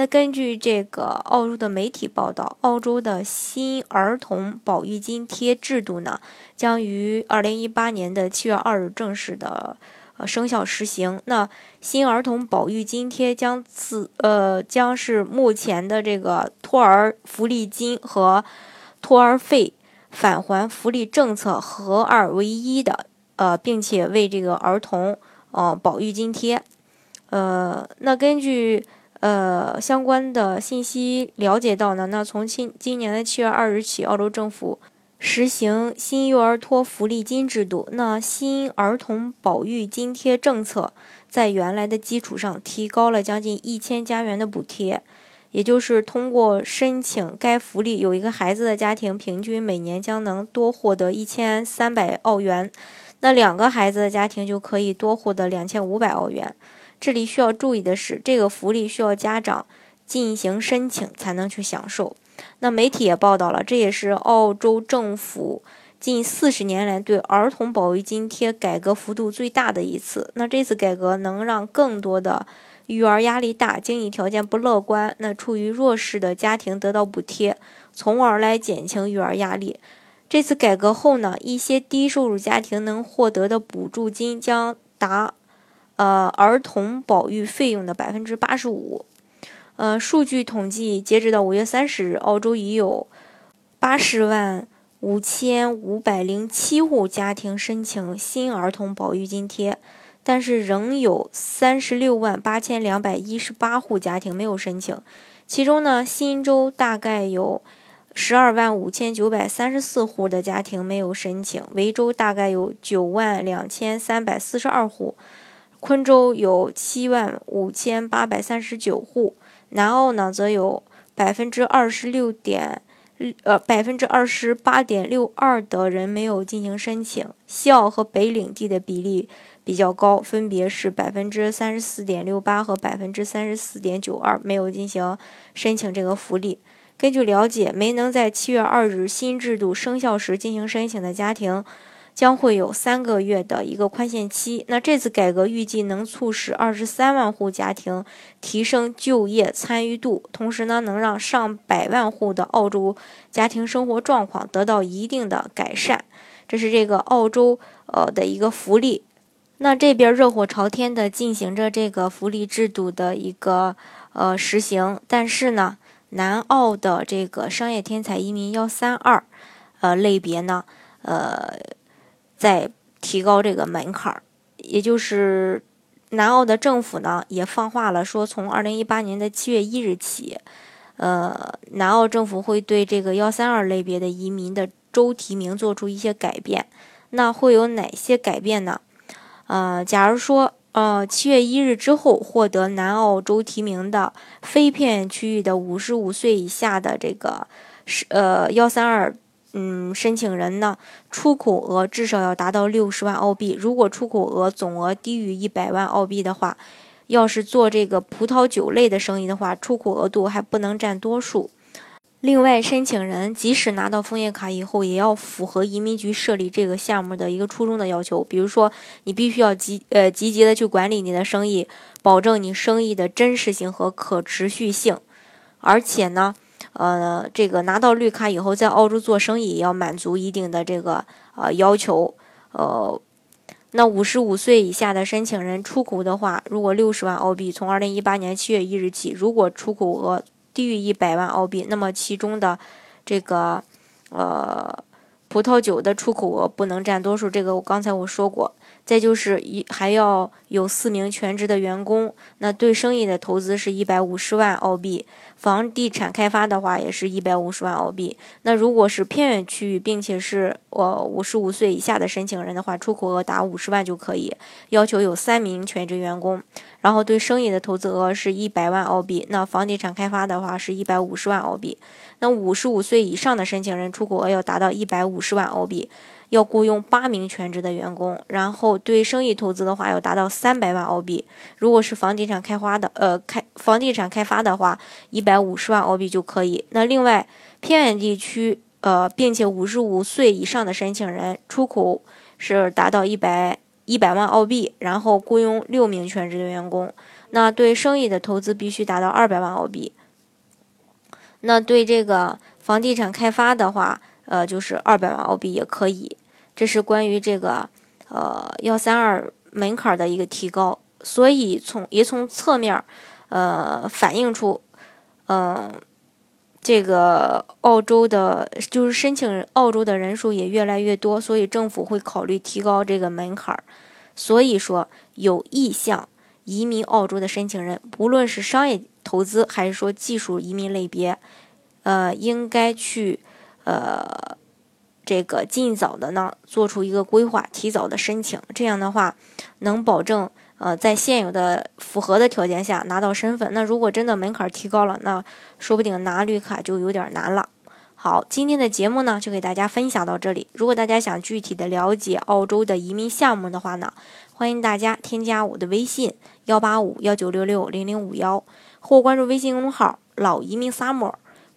那根据这个澳洲的媒体报道，澳洲的新儿童保育津贴制度呢，将于二零一八年的七月二日正式的生效实行。那新儿童保育津贴将自呃将是目前的这个托儿福利金和托儿费返还福利政策合二为一的呃，并且为这个儿童呃保育津贴。呃，那根据。呃，相关的信息了解到呢，那从今今年的七月二日起，澳洲政府实行新幼儿托福利金制度。那新儿童保育津贴政策在原来的基础上提高了将近一千加元的补贴，也就是通过申请该福利，有一个孩子的家庭平均每年将能多获得一千三百澳元，那两个孩子的家庭就可以多获得两千五百澳元。这里需要注意的是，这个福利需要家长进行申请才能去享受。那媒体也报道了，这也是澳洲政府近四十年来对儿童保育津贴改革幅度最大的一次。那这次改革能让更多的育儿压力大、经济条件不乐观、那处于弱势的家庭得到补贴，从而来减轻育儿压力。这次改革后呢，一些低收入家庭能获得的补助金将达。呃，儿童保育费用的百分之八十五。呃，数据统计，截止到五月三十日，澳洲已有八十万五千五百零七户家庭申请新儿童保育津贴，但是仍有三十六万八千两百一十八户家庭没有申请。其中呢，新州大概有十二万五千九百三十四户的家庭没有申请，维州大概有九万两千三百四十二户。昆州有七万五千八百三十九户，南澳呢则有百分之二十六点，呃百分之二十八点六二的人没有进行申请。西澳和北领地的比例比较高，分别是百分之三十四点六八和百分之三十四点九二没有进行申请这个福利。根据了解，没能在七月二日新制度生效时进行申请的家庭。将会有三个月的一个宽限期。那这次改革预计能促使二十三万户家庭提升就业参与度，同时呢，能让上百万户的澳洲家庭生活状况得到一定的改善。这是这个澳洲呃的一个福利。那这边热火朝天的进行着这个福利制度的一个呃实行，但是呢，南澳的这个商业天才移民幺三二呃类别呢，呃。在提高这个门槛儿，也就是南澳的政府呢也放话了，说从二零一八年的七月一日起，呃，南澳政府会对这个幺三二类别的移民的州提名做出一些改变。那会有哪些改变呢？呃，假如说呃七月一日之后获得南澳州提名的非偏远区域的五十五岁以下的这个是呃幺三二。嗯，申请人呢，出口额至少要达到六十万澳币。如果出口额总额低于一百万澳币的话，要是做这个葡萄酒类的生意的话，出口额度还不能占多数。另外，申请人即使拿到枫叶卡以后，也要符合移民局设立这个项目的一个初衷的要求。比如说，你必须要积呃积极的去管理你的生意，保证你生意的真实性和可持续性，而且呢。呃，这个拿到绿卡以后，在澳洲做生意也要满足一定的这个呃要求。呃，那五十五岁以下的申请人出口的话，如果六十万澳币，从二零一八年七月一日起，如果出口额低于一百万澳币，那么其中的这个呃葡萄酒的出口额不能占多数，这个我刚才我说过。再就是一还要有四名全职的员工，那对生意的投资是一百五十万澳币，房地产开发的话也是一百五十万澳币。那如果是偏远区域，并且是我五十五岁以下的申请人的话，出口额达五十万就可以，要求有三名全职员工。然后对生意的投资额是一百万澳币，那房地产开发的话是一百五十万澳币。那五十五岁以上的申请人出口额要达到一百五五十万澳币。要雇佣八名全职的员工，然后对生意投资的话要达到三百万澳币。如果是房地产开发的，呃，开房地产开发的话，一百五十万澳币就可以。那另外偏远地区，呃，并且五十五岁以上的申请人出口是达到一百一百万澳币，然后雇佣六名全职的员工。那对生意的投资必须达到二百万澳币。那对这个房地产开发的话，呃，就是二百万澳币也可以。这是关于这个呃幺三二门槛的一个提高，所以从也从侧面呃反映出，嗯，这个澳洲的就是申请澳洲的人数也越来越多，所以政府会考虑提高这个门槛。所以说，有意向移民澳洲的申请人，不论是商业投资还是说技术移民类别，呃，应该去呃。这个尽早的呢，做出一个规划，提早的申请，这样的话，能保证呃在现有的符合的条件下拿到身份。那如果真的门槛提高了，那说不定拿绿卡就有点难了。好，今天的节目呢就给大家分享到这里。如果大家想具体的了解澳洲的移民项目的话呢，欢迎大家添加我的微信幺八五幺九六六零零五幺，或关注微信公众号老移民 summer。